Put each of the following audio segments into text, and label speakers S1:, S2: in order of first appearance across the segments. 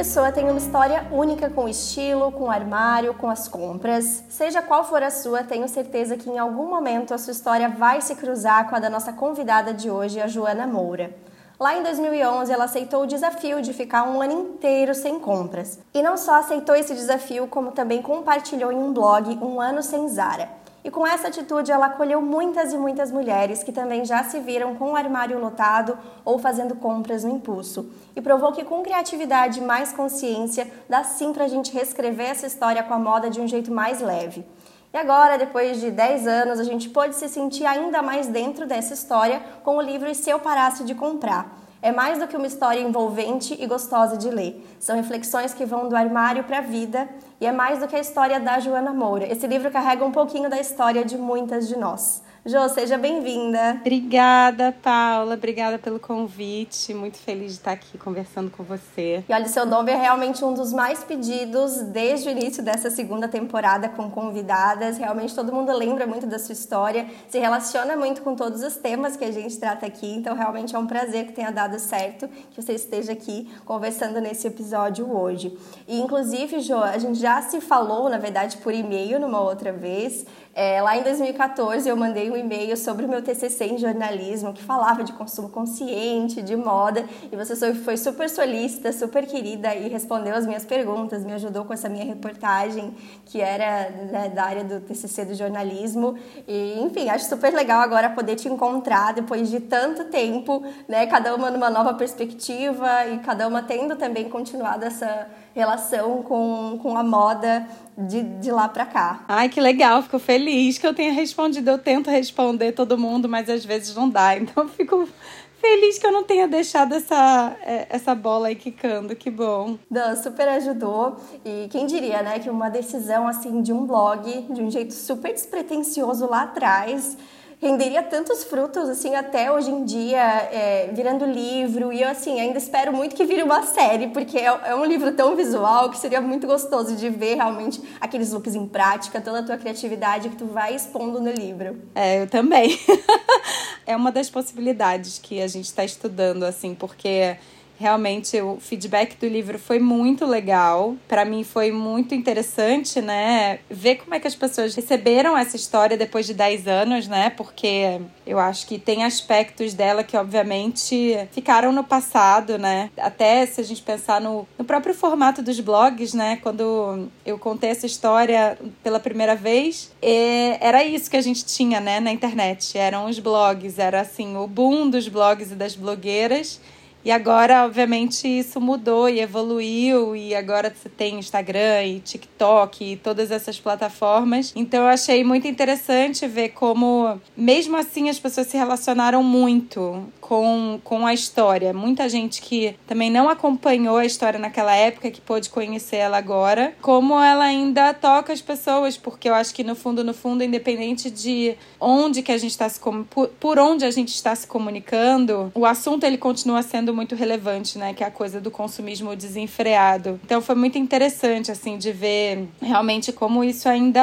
S1: Pessoa tem uma história única com o estilo, com o armário, com as compras. Seja qual for a sua, tenho certeza que em algum momento a sua história vai se cruzar com a da nossa convidada de hoje, a Joana Moura. Lá em 2011, ela aceitou o desafio de ficar um ano inteiro sem compras. E não só aceitou esse desafio, como também compartilhou em um blog Um Ano Sem Zara. E com essa atitude, ela acolheu muitas e muitas mulheres que também já se viram com o armário lotado ou fazendo compras no impulso. E provou que com criatividade e mais consciência, dá sim para a gente reescrever essa história com a moda de um jeito mais leve. E agora, depois de 10 anos, a gente pode se sentir ainda mais dentro dessa história com o livro Se Eu Parasse de Comprar. É mais do que uma história envolvente e gostosa de ler. São reflexões que vão do armário para a vida e é mais do que a história da Joana Moura. Esse livro carrega um pouquinho da história de muitas de nós. Jô, seja bem-vinda.
S2: Obrigada, Paula. Obrigada pelo convite. Muito feliz de estar aqui conversando com você.
S1: E olha, seu nome é realmente um dos mais pedidos desde o início dessa segunda temporada com convidadas. Realmente todo mundo lembra muito da sua história, se relaciona muito com todos os temas que a gente trata aqui. Então, realmente é um prazer que tenha dado certo que você esteja aqui conversando nesse episódio hoje. E, inclusive, Jô, a gente já se falou, na verdade, por e-mail numa outra vez. É, lá em 2014 eu mandei um e-mail sobre o meu TCC em jornalismo que falava de consumo consciente, de moda, e você foi super solícita, super querida e respondeu as minhas perguntas, me ajudou com essa minha reportagem que era né, da área do TCC do jornalismo. E enfim, acho super legal agora poder te encontrar depois de tanto tempo, né, cada uma numa nova perspectiva e cada uma tendo também continuado essa relação com, com a moda de, de lá para cá.
S2: Ai, que legal, fico feliz que eu tenha respondido. Eu tento responder todo mundo, mas às vezes não dá. Então fico feliz que eu não tenha deixado essa, é, essa bola aí quicando, que bom.
S1: Dan, super ajudou. E quem diria, né, que uma decisão assim de um blog, de um jeito super despretensioso lá atrás, renderia tantos frutos, assim, até hoje em dia, é, virando livro. E eu, assim, ainda espero muito que vire uma série, porque é, é, um livro tão visual que seria muito gostoso de ver realmente aqueles looks em prática, toda a tua criatividade que tu vai expondo no livro.
S2: É, eu também. é uma das possibilidades que a gente está estudando, assim, porque Realmente o feedback do livro foi muito legal. Para mim foi muito interessante, né? Ver como é que as pessoas receberam essa história depois de 10 anos, né? Porque eu acho que tem aspectos dela que, obviamente, ficaram no passado, né? Até se a gente pensar no, no próprio formato dos blogs, né? Quando eu contei essa história pela primeira vez, era isso que a gente tinha, né? Na internet. Eram os blogs, era assim, o boom dos blogs e das blogueiras. E agora, obviamente, isso mudou e evoluiu, e agora você tem Instagram e TikTok e todas essas plataformas. Então eu achei muito interessante ver como, mesmo assim, as pessoas se relacionaram muito com, com a história. Muita gente que também não acompanhou a história naquela época, que pôde conhecer ela agora, como ela ainda toca as pessoas, porque eu acho que no fundo, no fundo, independente de onde que a gente está se por, por onde a gente está se comunicando, o assunto ele continua sendo sendo muito relevante, né? Que é a coisa do consumismo desenfreado. Então foi muito interessante, assim, de ver realmente como isso ainda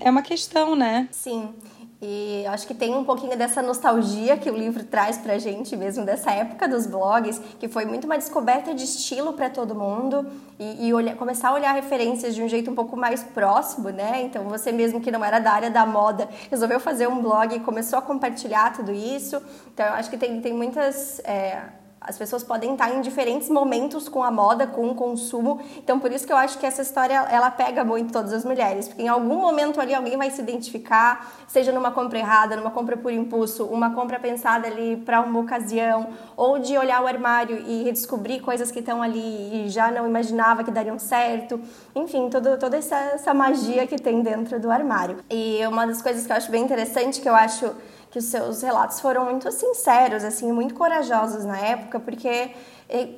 S2: é uma questão, né?
S1: Sim. E acho que tem um pouquinho dessa nostalgia que o livro traz pra gente mesmo, dessa época dos blogs, que foi muito uma descoberta de estilo para todo mundo e, e olhar, começar a olhar referências de um jeito um pouco mais próximo, né? Então você mesmo que não era da área da moda, resolveu fazer um blog e começou a compartilhar tudo isso. Então eu acho que tem, tem muitas. É, as pessoas podem estar em diferentes momentos com a moda, com o consumo. Então, por isso que eu acho que essa história ela pega muito todas as mulheres, porque em algum momento ali alguém vai se identificar, seja numa compra errada, numa compra por impulso, uma compra pensada ali para uma ocasião, ou de olhar o armário e redescobrir coisas que estão ali e já não imaginava que dariam certo. Enfim, todo, toda essa, essa magia que tem dentro do armário. E uma das coisas que eu acho bem interessante, que eu acho que os seus relatos foram muito sinceros, assim, muito corajosos na época, porque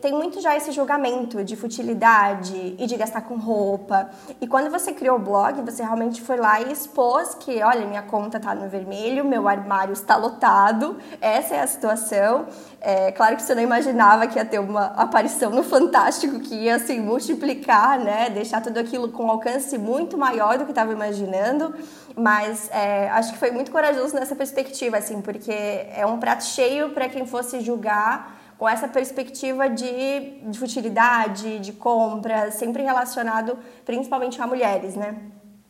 S1: tem muito já esse julgamento de futilidade e de gastar com roupa. E quando você criou o blog, você realmente foi lá e expôs que, olha, minha conta tá no vermelho, meu armário está lotado, essa é a situação. É, claro que você não imaginava que ia ter uma aparição no Fantástico que ia assim multiplicar, né, deixar tudo aquilo com um alcance muito maior do que estava imaginando. Mas é, acho que foi muito corajoso nessa perspectiva, assim, porque é um prato cheio para quem fosse julgar com essa perspectiva de, de futilidade, de compra, sempre relacionado principalmente a mulheres, né?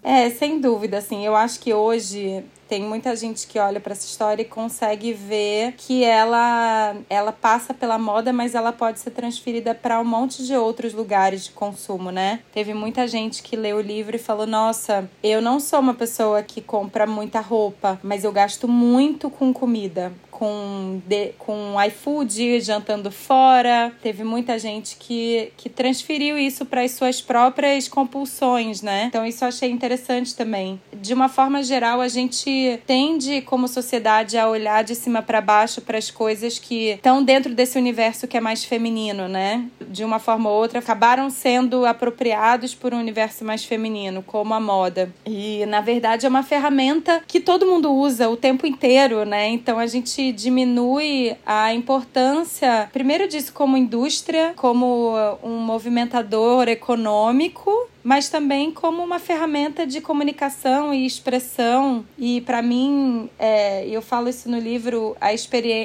S2: É, sem dúvida, assim, eu acho que hoje tem muita gente que olha para essa história e consegue ver que ela ela passa pela moda, mas ela pode ser transferida para um monte de outros lugares de consumo, né? Teve muita gente que leu o livro e falou: "Nossa, eu não sou uma pessoa que compra muita roupa, mas eu gasto muito com comida com, de, com iFood, jantando fora. Teve muita gente que, que transferiu isso para as suas próprias compulsões, né? Então, isso eu achei interessante também. De uma forma geral, a gente tende, como sociedade, a olhar de cima para baixo para as coisas que estão dentro desse universo que é mais feminino, né? De uma forma ou outra, acabaram sendo apropriados por um universo mais feminino, como a moda. E, na verdade, é uma ferramenta que todo mundo usa o tempo inteiro, né? Então, a gente diminui a importância, primeiro disso como indústria, como um movimentador econômico mas também como uma ferramenta de comunicação e expressão. E para mim, é, eu falo isso no livro, a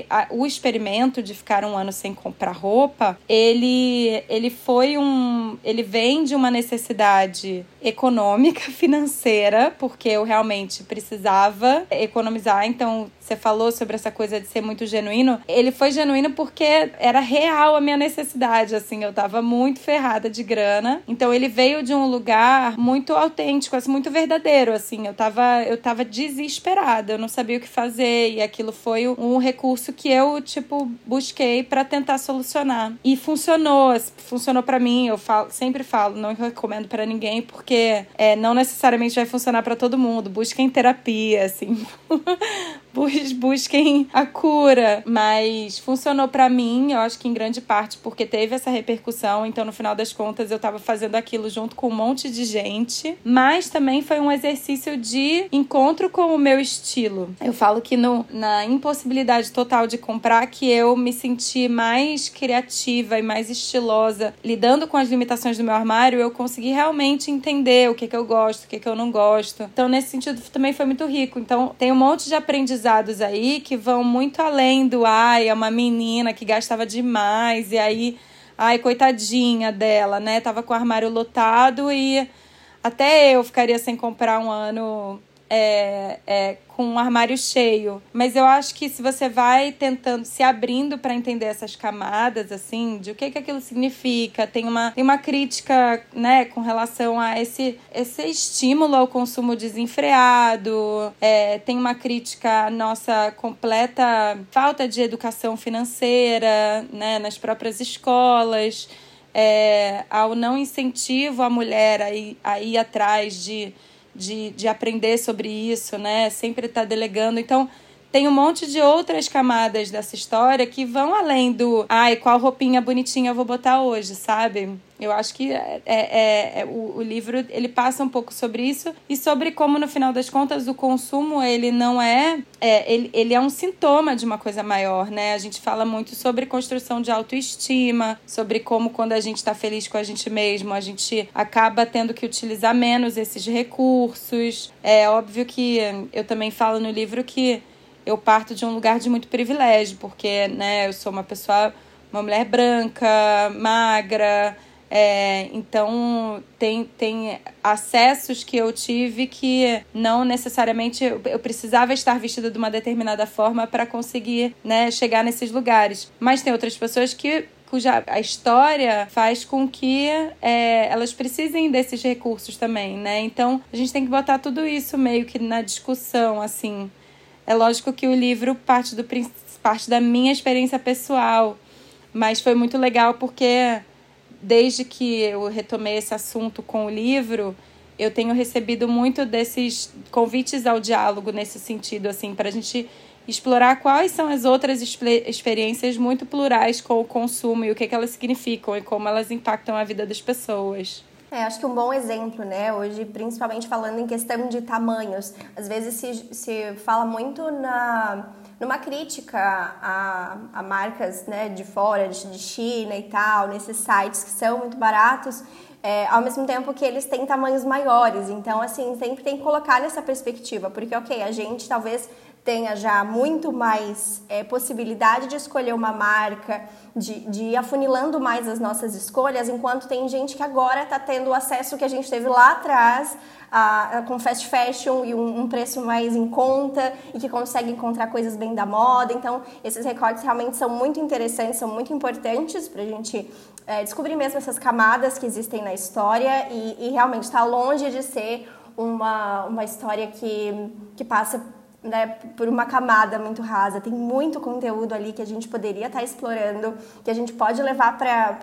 S2: a, o experimento de ficar um ano sem comprar roupa, ele, ele foi um. ele vem de uma necessidade econômica, financeira, porque eu realmente precisava economizar. Então, você falou sobre essa coisa de ser muito genuíno. Ele foi genuíno porque era real a minha necessidade, assim, eu tava muito ferrada de grana. Então, ele veio de um lugar muito autêntico, assim, muito verdadeiro, assim. Eu tava, eu tava desesperada, eu não sabia o que fazer e aquilo foi um recurso que eu, tipo, busquei para tentar solucionar. E funcionou, funcionou para mim. Eu falo, sempre falo, não recomendo para ninguém porque é, não necessariamente vai funcionar para todo mundo. Busquem terapia, assim. busquem a cura. Mas funcionou para mim, eu acho que em grande parte porque teve essa repercussão. Então, no final das contas, eu tava fazendo aquilo junto com monte de gente. Mas também foi um exercício de encontro com o meu estilo. Eu falo que no, na impossibilidade total de comprar, que eu me senti mais criativa e mais estilosa lidando com as limitações do meu armário, eu consegui realmente entender o que, que eu gosto, o que, que eu não gosto. Então, nesse sentido, também foi muito rico. Então, tem um monte de aprendizado aprendizados aí que vão muito além do ai, é uma menina que gastava demais e aí, ai, coitadinha dela, né? Tava com o armário lotado e até eu ficaria sem comprar um ano é, é, com um armário cheio. Mas eu acho que se você vai tentando, se abrindo para entender essas camadas, assim, de o que, que aquilo significa, tem uma, tem uma crítica, né, com relação a esse, esse estímulo ao consumo desenfreado, é, tem uma crítica à nossa completa falta de educação financeira, né, nas próprias escolas. É, ao não incentivo à mulher a ir, a ir atrás de de, de aprender sobre isso, né? Sempre tá delegando. Então, tem um monte de outras camadas dessa história que vão além do ai, qual roupinha bonitinha eu vou botar hoje, sabe? Eu acho que é, é, é, é, o, o, livro ele passa um pouco sobre isso e sobre como no final das contas o consumo ele não é, é ele, ele é um sintoma de uma coisa maior, né? A gente fala muito sobre construção de autoestima, sobre como quando a gente está feliz com a gente mesmo a gente acaba tendo que utilizar menos esses recursos. É óbvio que eu também falo no livro que eu parto de um lugar de muito privilégio, porque, né, eu sou uma pessoa, uma mulher branca, magra, é, então tem, tem acessos que eu tive que não necessariamente eu precisava estar vestida de uma determinada forma para conseguir né, chegar nesses lugares. Mas tem outras pessoas que cuja a história faz com que é, elas precisem desses recursos também, né? Então a gente tem que botar tudo isso meio que na discussão, assim. É lógico que o livro parte, do, parte da minha experiência pessoal, mas foi muito legal porque desde que eu retomei esse assunto com o livro, eu tenho recebido muito desses convites ao diálogo nesse sentido, assim, para a gente explorar quais são as outras experiências muito plurais com o consumo e o que, que elas significam e como elas impactam a vida das pessoas.
S1: É, acho que um bom exemplo, né? Hoje, principalmente falando em questão de tamanhos, às vezes se, se fala muito na numa crítica a, a marcas né, de fora, de, de China e tal, nesses sites que são muito baratos, é, ao mesmo tempo que eles têm tamanhos maiores. Então, assim, sempre tem que colocar nessa perspectiva, porque, ok, a gente talvez tenha já muito mais é, possibilidade de escolher uma marca, de, de ir afunilando mais as nossas escolhas, enquanto tem gente que agora está tendo o acesso que a gente teve lá atrás a, a, com fast fashion e um, um, preço mais em conta e que consegue encontrar coisas bem da moda. Então, esses recortes realmente são muito interessantes, são muito importantes para a gente é, descobrir mesmo essas camadas que existem na história e, e realmente está longe de ser uma, uma história que, que passa né, por uma camada muito rasa. Tem muito conteúdo ali que a gente poderia estar tá explorando, que a gente pode levar para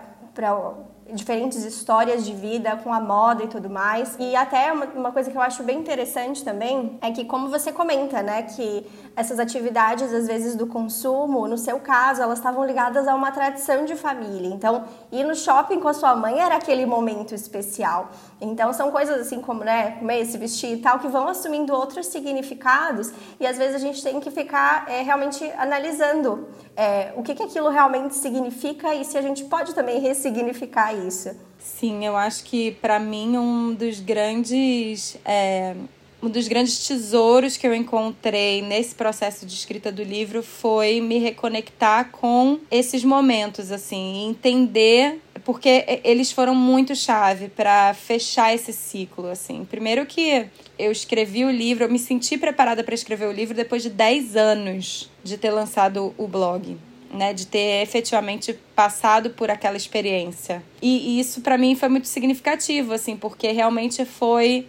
S1: diferentes histórias de vida com a moda e tudo mais. E até uma, uma, coisa que eu acho bem interessante também é que, como você comenta, né, que essas atividades, às vezes, do consumo, no seu caso, elas estavam ligadas a uma tradição de família. Então, ir no shopping com a sua mãe era aquele momento especial. Então, são coisas assim como, né, comer, se vestir e tal, que vão assumindo outros significados e às vezes a gente tem que ficar é, realmente analisando é, o que, que aquilo realmente significa e se a gente pode também ressignificar isso.
S2: Sim, eu acho que para mim um dos grandes é, um dos grandes tesouros que eu encontrei nesse processo de escrita do livro foi me reconectar com esses momentos, assim, entender porque eles foram muito chave para fechar esse ciclo, assim. Primeiro que eu escrevi o livro, eu me senti preparada para escrever o livro depois de 10 anos de ter lançado o blog. Né, de ter efetivamente passado por aquela experiência. E, e isso para mim foi muito significativo, assim, porque realmente foi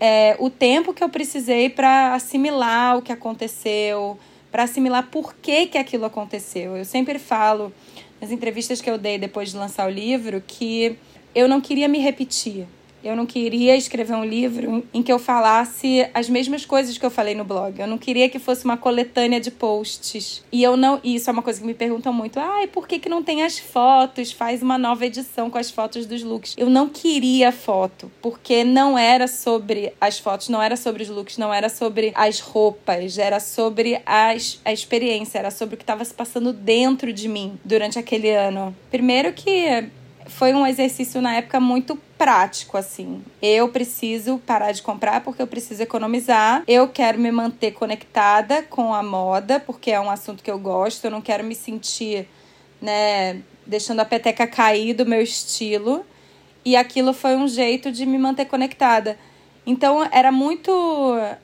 S2: é, o tempo que eu precisei para assimilar o que aconteceu, para assimilar por que, que aquilo aconteceu. Eu sempre falo nas entrevistas que eu dei depois de lançar o livro que eu não queria me repetir. Eu não queria escrever um livro em que eu falasse as mesmas coisas que eu falei no blog. Eu não queria que fosse uma coletânea de posts. E eu não. E isso é uma coisa que me perguntam muito. Ai, por que, que não tem as fotos? Faz uma nova edição com as fotos dos looks. Eu não queria foto, porque não era sobre as fotos, não era sobre os looks, não era sobre as roupas, era sobre as, a experiência, era sobre o que estava se passando dentro de mim durante aquele ano. Primeiro que foi um exercício na época muito prático, assim. Eu preciso parar de comprar porque eu preciso economizar. Eu quero me manter conectada com a moda, porque é um assunto que eu gosto. Eu não quero me sentir, né, deixando a peteca cair do meu estilo. E aquilo foi um jeito de me manter conectada. Então era muito,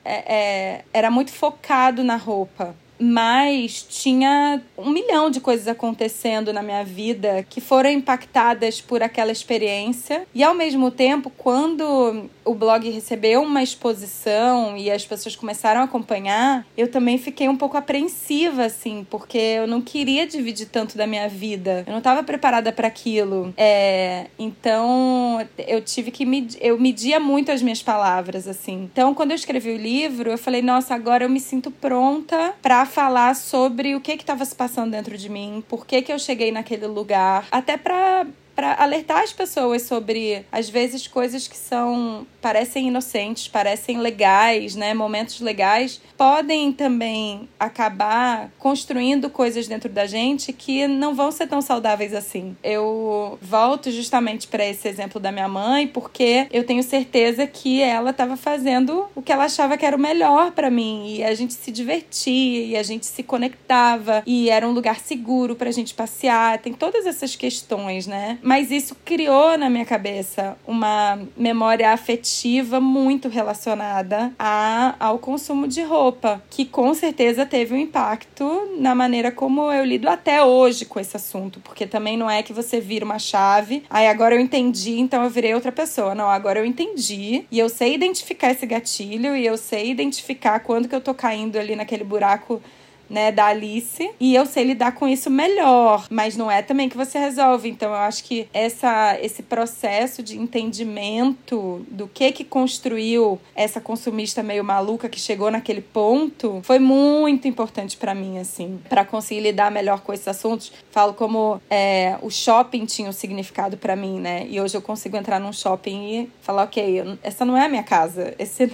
S2: é, é, era muito focado na roupa mas tinha um milhão de coisas acontecendo na minha vida que foram impactadas por aquela experiência. E ao mesmo tempo, quando o blog recebeu uma exposição e as pessoas começaram a acompanhar, eu também fiquei um pouco apreensiva, assim, porque eu não queria dividir tanto da minha vida. Eu não estava preparada para aquilo. É, então, eu tive que medir, eu media muito as minhas palavras, assim. Então, quando eu escrevi o livro, eu falei, nossa, agora eu me sinto pronta para falar sobre o que estava se passando dentro de mim, por que, que eu cheguei naquele lugar, até para para alertar as pessoas sobre, às vezes, coisas que são parecem inocentes, parecem legais, né? Momentos legais podem também acabar construindo coisas dentro da gente que não vão ser tão saudáveis assim. Eu volto justamente para esse exemplo da minha mãe, porque eu tenho certeza que ela estava fazendo o que ela achava que era o melhor para mim e a gente se divertia e a gente se conectava e era um lugar seguro para a gente passear. Tem todas essas questões, né? Mas isso criou na minha cabeça uma memória afetiva muito relacionada a, ao consumo de roupa que com certeza teve um impacto na maneira como eu lido até hoje com esse assunto, porque também não é que você vira uma chave, aí agora eu entendi, então eu virei outra pessoa. Não, agora eu entendi e eu sei identificar esse gatilho e eu sei identificar quando que eu tô caindo ali naquele buraco né, da Alice, e eu sei lidar com isso melhor, mas não é também que você resolve. Então eu acho que essa esse processo de entendimento do que que construiu essa consumista meio maluca que chegou naquele ponto foi muito importante para mim assim, para conseguir lidar melhor com esses assuntos. Falo como é, o shopping tinha um significado para mim, né? E hoje eu consigo entrar num shopping e falar, ok, essa não é a minha casa. Esse,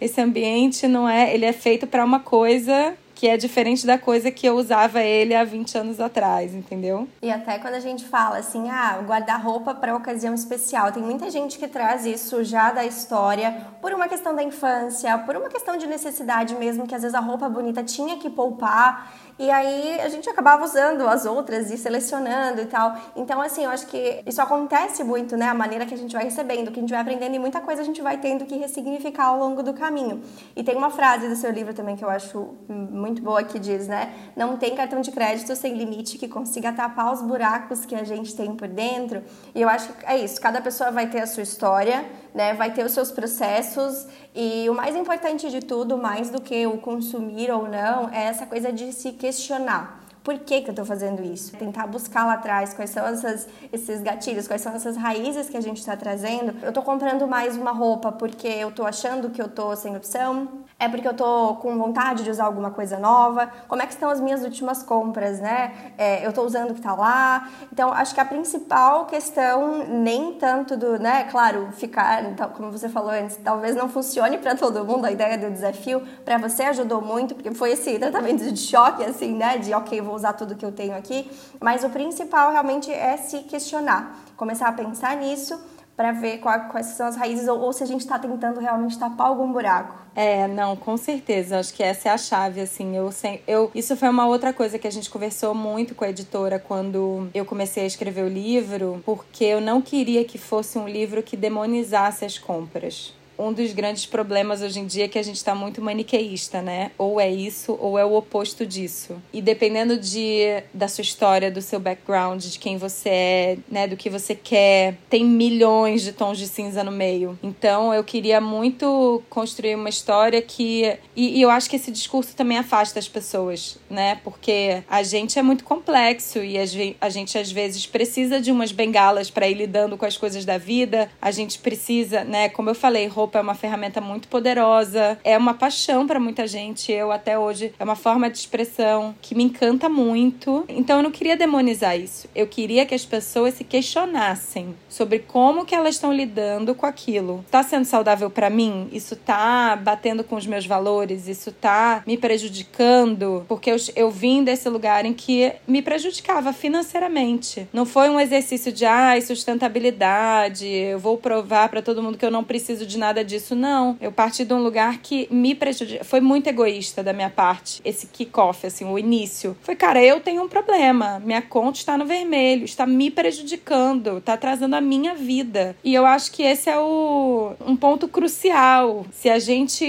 S2: esse ambiente não é. Ele é feito para uma coisa que é diferente da coisa que eu usava ele há 20 anos atrás, entendeu?
S1: E até quando a gente fala assim, ah, guarda-roupa para ocasião especial, tem muita gente que traz isso já da história por uma questão da infância, por uma questão de necessidade mesmo, que às vezes a roupa bonita tinha que poupar e aí a gente acabava usando as outras e selecionando e tal. Então, assim, eu acho que isso acontece muito, né? A maneira que a gente vai recebendo, que a gente vai aprendendo e muita coisa a gente vai tendo que ressignificar ao longo do caminho. E tem uma frase do seu livro também que eu acho muito boa que diz, né? Não tem cartão de crédito sem limite que consiga tapar os buracos que a gente tem por dentro. E eu acho que é isso. Cada pessoa vai ter a sua história, né? Vai ter os seus processos e o mais importante de tudo, mais do que o consumir ou não, é essa coisa de se questionar. Por que, que eu estou fazendo isso? Tentar buscar lá atrás quais são essas, esses gatilhos, quais são essas raízes que a gente está trazendo. Eu estou comprando mais uma roupa porque eu estou achando que eu estou sem opção? É porque eu tô com vontade de usar alguma coisa nova? Como é que estão as minhas últimas compras, né? É, eu tô usando o que tá lá? Então, acho que a principal questão, nem tanto do, né? Claro, ficar, então, como você falou antes, talvez não funcione para todo mundo a ideia do desafio. Para você ajudou muito, porque foi esse tratamento de choque, assim, né? De, ok, vou usar tudo que eu tenho aqui. Mas o principal realmente é se questionar. Começar a pensar nisso para ver quais são as raízes ou, ou se a gente está tentando realmente tapar algum buraco.
S2: É, não, com certeza. Acho que essa é a chave, assim. Eu, eu, isso foi uma outra coisa que a gente conversou muito com a editora quando eu comecei a escrever o livro, porque eu não queria que fosse um livro que demonizasse as compras um dos grandes problemas hoje em dia é que a gente está muito maniqueísta, né? Ou é isso ou é o oposto disso. E dependendo de, da sua história, do seu background, de quem você é, né, do que você quer, tem milhões de tons de cinza no meio. Então eu queria muito construir uma história que. E, e eu acho que esse discurso também afasta as pessoas, né? Porque a gente é muito complexo e a gente às vezes precisa de umas bengalas para ir lidando com as coisas da vida. A gente precisa, né? Como eu falei, roupa roupa é uma ferramenta muito poderosa, é uma paixão para muita gente. Eu até hoje é uma forma de expressão que me encanta muito. Então eu não queria demonizar isso. Eu queria que as pessoas se questionassem sobre como que elas estão lidando com aquilo. Tá sendo saudável para mim? Isso tá batendo com os meus valores? Isso tá me prejudicando? Porque eu, eu vim desse lugar em que me prejudicava financeiramente. Não foi um exercício de ai, sustentabilidade, eu vou provar para todo mundo que eu não preciso de nada nada disso, não. Eu parti de um lugar que me prejudicou. Foi muito egoísta da minha parte, esse kick-off, assim, o início. Foi, cara, eu tenho um problema. Minha conta está no vermelho, está me prejudicando, está atrasando a minha vida. E eu acho que esse é o, um ponto crucial. Se a gente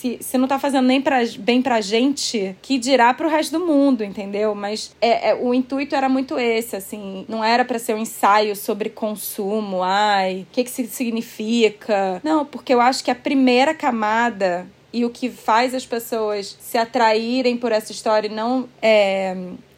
S2: se, se não tá fazendo nem pra, bem pra gente, que dirá pro resto do mundo, entendeu? Mas é, é o intuito era muito esse, assim. Não era para ser um ensaio sobre consumo, ai, o que, que significa. Não, porque eu acho que a primeira camada e o que faz as pessoas se atraírem por essa história e não é,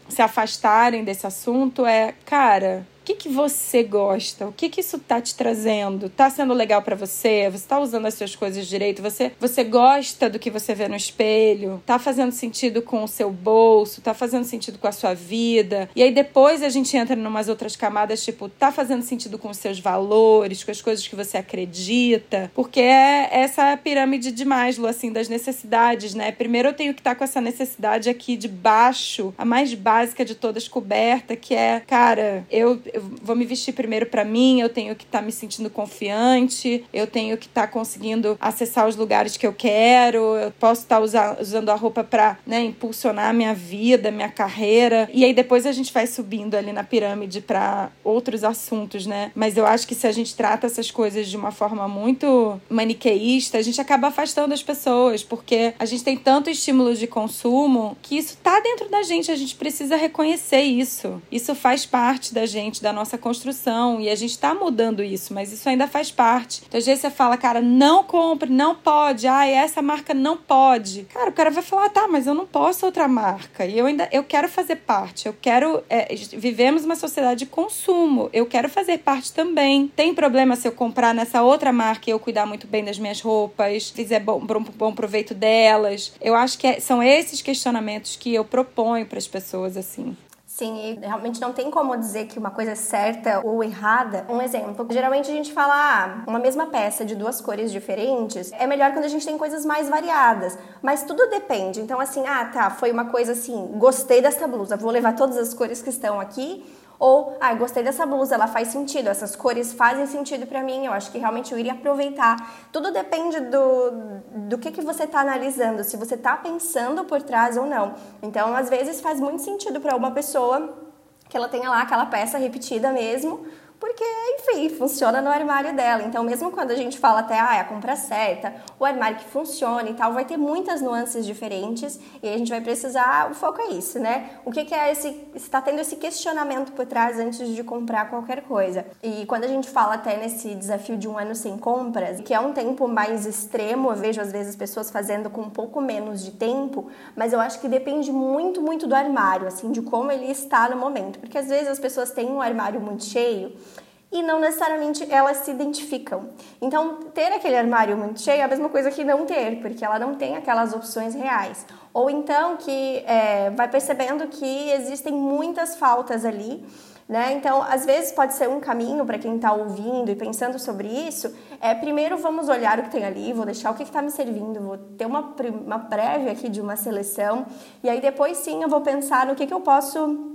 S2: se afastarem desse assunto é, cara, o que, que você gosta? O que, que isso tá te trazendo? Tá sendo legal para você? Você tá usando as suas coisas direito? Você, você gosta do que você vê no espelho? Tá fazendo sentido com o seu bolso? Tá fazendo sentido com a sua vida? E aí depois a gente entra em umas outras camadas, tipo, tá fazendo sentido com os seus valores, com as coisas que você acredita? Porque é essa pirâmide de Maslow, assim, das necessidades, né? Primeiro eu tenho que estar tá com essa necessidade aqui de baixo, a mais básica de todas coberta, que é, cara, eu eu vou me vestir primeiro para mim, eu tenho que estar tá me sentindo confiante, eu tenho que estar tá conseguindo acessar os lugares que eu quero, eu posso estar tá usando a roupa para né, impulsionar a minha vida, minha carreira. E aí depois a gente vai subindo ali na pirâmide para outros assuntos, né? Mas eu acho que se a gente trata essas coisas de uma forma muito maniqueísta, a gente acaba afastando as pessoas, porque a gente tem tanto estímulo de consumo que isso tá dentro da gente, a gente precisa reconhecer isso. Isso faz parte da gente da nossa construção e a gente está mudando isso, mas isso ainda faz parte. Então, às vezes você fala, cara, não compre, não pode, ah, essa marca não pode. Cara, o cara vai falar, tá, mas eu não posso outra marca e eu ainda eu quero fazer parte, eu quero. É, vivemos uma sociedade de consumo, eu quero fazer parte também. Tem problema se eu comprar nessa outra marca e eu cuidar muito bem das minhas roupas, fizer bom, bom, bom proveito delas? Eu acho que é, são esses questionamentos que eu proponho para as pessoas assim.
S1: Sim, e realmente não tem como dizer que uma coisa é certa ou errada. Um exemplo, geralmente a gente fala, ah, uma mesma peça de duas cores diferentes é melhor quando a gente tem coisas mais variadas. Mas tudo depende. Então, assim, ah, tá, foi uma coisa assim, gostei dessa blusa, vou levar todas as cores que estão aqui ou, ah, gostei dessa blusa, ela faz sentido, essas cores fazem sentido para mim, eu acho que realmente eu iria aproveitar. Tudo depende do, do que, que você está analisando, se você está pensando por trás ou não. Então, às vezes faz muito sentido para uma pessoa que ela tenha lá aquela peça repetida mesmo, porque, enfim, funciona no armário dela. Então, mesmo quando a gente fala até ah, é a compra certa, o armário que funciona e tal, vai ter muitas nuances diferentes e a gente vai precisar. O foco é isso, né? O que, que é esse. está tendo esse questionamento por trás antes de comprar qualquer coisa. E quando a gente fala até nesse desafio de um ano sem compras, que é um tempo mais extremo, eu vejo às vezes pessoas fazendo com um pouco menos de tempo, mas eu acho que depende muito, muito do armário, assim, de como ele está no momento. Porque às vezes as pessoas têm um armário muito cheio e não necessariamente elas se identificam. Então, ter aquele armário muito cheio é a mesma coisa que não ter, porque ela não tem aquelas opções reais. Ou então que é, vai percebendo que existem muitas faltas ali. Né? Então, às vezes pode ser um caminho para quem está ouvindo e pensando sobre isso. É primeiro vamos olhar o que tem ali, vou deixar o que está me servindo, vou ter uma, uma prévia aqui de uma seleção e aí depois sim eu vou pensar no que, que eu posso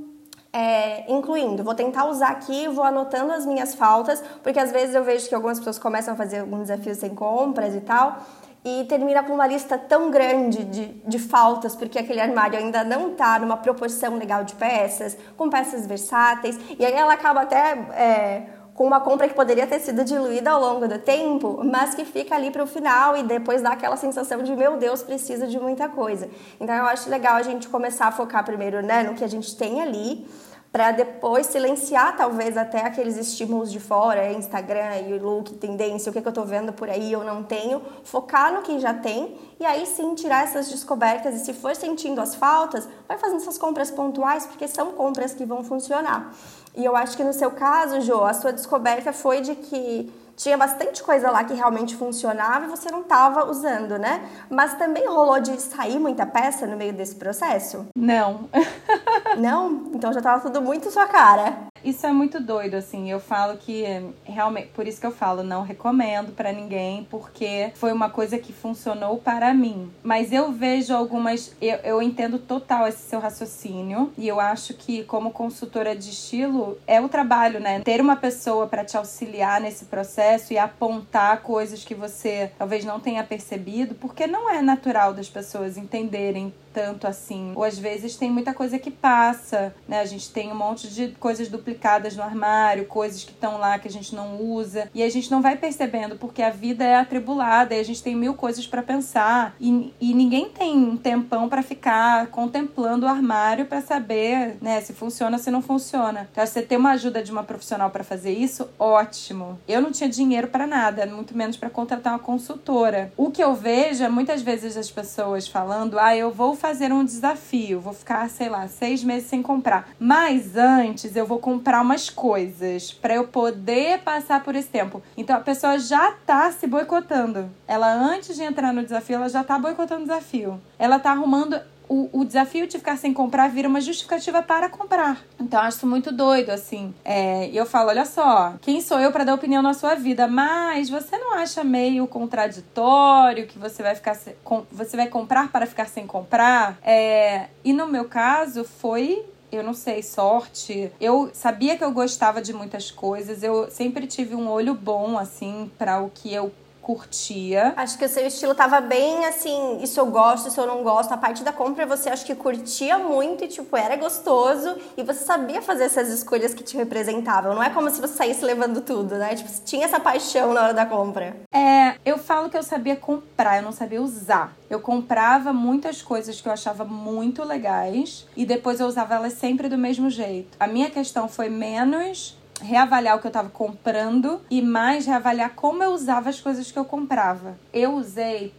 S1: é, incluindo. Vou tentar usar aqui, vou anotando as minhas faltas, porque às vezes eu vejo que algumas pessoas começam a fazer alguns desafios sem compras e tal, e termina com uma lista tão grande de, de faltas, porque aquele armário ainda não está numa proporção legal de peças, com peças versáteis, e aí ela acaba até. É, com uma compra que poderia ter sido diluída ao longo do tempo, mas que fica ali para o final e depois dá aquela sensação de meu Deus, precisa de muita coisa. Então eu acho legal a gente começar a focar primeiro né, no que a gente tem ali para depois silenciar talvez até aqueles estímulos de fora, Instagram, e look, tendência, o que, que eu estou vendo por aí eu não tenho, focar no que já tem e aí sim tirar essas descobertas e se for sentindo as faltas, vai fazendo essas compras pontuais porque são compras que vão funcionar. E eu acho que no seu caso, Jo, a sua descoberta foi de que tinha bastante coisa lá que realmente funcionava e você não estava usando, né? Mas também rolou de sair muita peça no meio desse processo?
S2: Não.
S1: não? Então já estava tudo muito sua cara.
S2: Isso é muito doido, assim. Eu falo que realmente, por isso que eu falo, não recomendo para ninguém, porque foi uma coisa que funcionou para mim. Mas eu vejo algumas. Eu, eu entendo total esse seu raciocínio, e eu acho que, como consultora de estilo, é o trabalho, né? Ter uma pessoa para te auxiliar nesse processo e apontar coisas que você talvez não tenha percebido, porque não é natural das pessoas entenderem tanto assim. Ou às vezes tem muita coisa que passa, né? A gente tem um monte de coisas duplicadas no armário, coisas que estão lá que a gente não usa e a gente não vai percebendo porque a vida é atribulada e a gente tem mil coisas para pensar e, e ninguém tem um tempão para ficar contemplando o armário para saber, né, se funciona se não funciona. Então, você ter uma ajuda de uma profissional para fazer isso, ótimo. Eu não tinha dinheiro para nada, muito menos para contratar uma consultora. O que eu vejo é muitas vezes as pessoas falando: "Ah, eu vou fazer fazer um desafio, vou ficar, sei lá, seis meses sem comprar. Mas antes eu vou comprar umas coisas para eu poder passar por esse tempo. Então a pessoa já tá se boicotando. Ela, antes de entrar no desafio, ela já tá boicotando o desafio. Ela tá arrumando o, o desafio de ficar sem comprar vira uma justificativa para comprar. Então, acho muito doido, assim. É, eu falo, olha só, quem sou eu para dar opinião na sua vida? Mas você não acha meio contraditório que você vai ficar se, com, você vai comprar para ficar sem comprar? É, e no meu caso, foi eu não sei, sorte. Eu sabia que eu gostava de muitas coisas, eu sempre tive um olho bom, assim, para o que eu curtia.
S1: Acho que o seu estilo tava bem assim, isso eu gosto, isso eu não gosto. A parte da compra você acho que curtia muito e tipo, era gostoso e você sabia fazer essas escolhas que te representavam. Não é como se você saísse levando tudo, né? Tipo, tinha essa paixão na hora da compra.
S2: É, eu falo que eu sabia comprar, eu não sabia usar. Eu comprava muitas coisas que eu achava muito legais e depois eu usava elas sempre do mesmo jeito. A minha questão foi menos reavaliar o que eu estava comprando e mais reavaliar como eu usava as coisas que eu comprava. Eu usei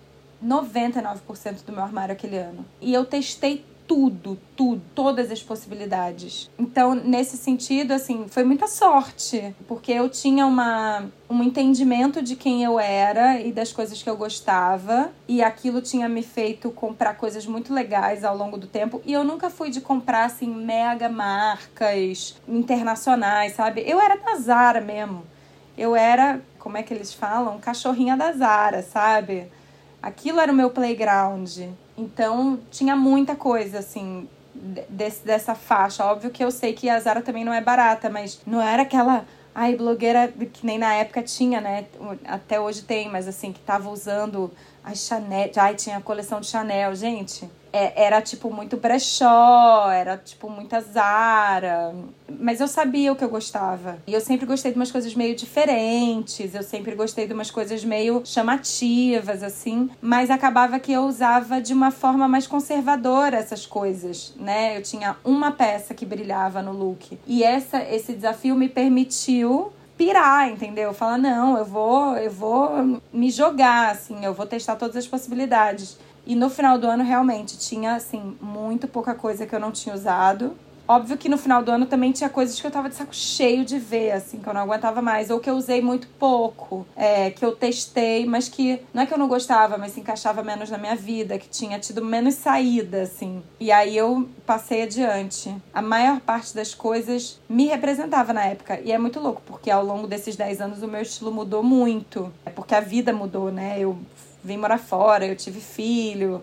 S2: 99% do meu armário aquele ano. E eu testei tudo, tudo, todas as possibilidades. Então, nesse sentido, assim, foi muita sorte, porque eu tinha uma, um entendimento de quem eu era e das coisas que eu gostava, e aquilo tinha me feito comprar coisas muito legais ao longo do tempo, e eu nunca fui de comprar, assim, mega marcas internacionais, sabe? Eu era da Zara mesmo. Eu era, como é que eles falam? Cachorrinha da Zara, sabe? Aquilo era o meu playground. Então, tinha muita coisa, assim, desse, dessa faixa. Óbvio que eu sei que a Zara também não é barata, mas não era aquela. Ai, blogueira que nem na época tinha, né? Até hoje tem, mas assim, que tava usando a Chanel. Ai, tinha a coleção de Chanel, gente é, era tipo muito brechó, era tipo muita Zara. Mas eu sabia o que eu gostava. E eu sempre gostei de umas coisas meio diferentes, eu sempre gostei de umas coisas meio chamativas, assim. Mas acabava que eu usava de uma forma mais conservadora essas coisas, né? Eu tinha uma peça que brilhava no look. E essa, esse desafio me permitiu pirar, entendeu? Falar, não, eu vou, eu vou me jogar, assim, eu vou testar todas as possibilidades. E no final do ano, realmente, tinha, assim, muito pouca coisa que eu não tinha usado. Óbvio que no final do ano também tinha coisas que eu tava de saco cheio de ver, assim, que eu não aguentava mais. Ou que eu usei muito pouco, é, que eu testei, mas que não é que eu não gostava, mas se encaixava menos na minha vida, que tinha tido menos saída, assim. E aí eu passei adiante. A maior parte das coisas me representava na época. E é muito louco, porque ao longo desses 10 anos o meu estilo mudou muito. É porque a vida mudou, né? Eu vim morar fora, eu tive filho,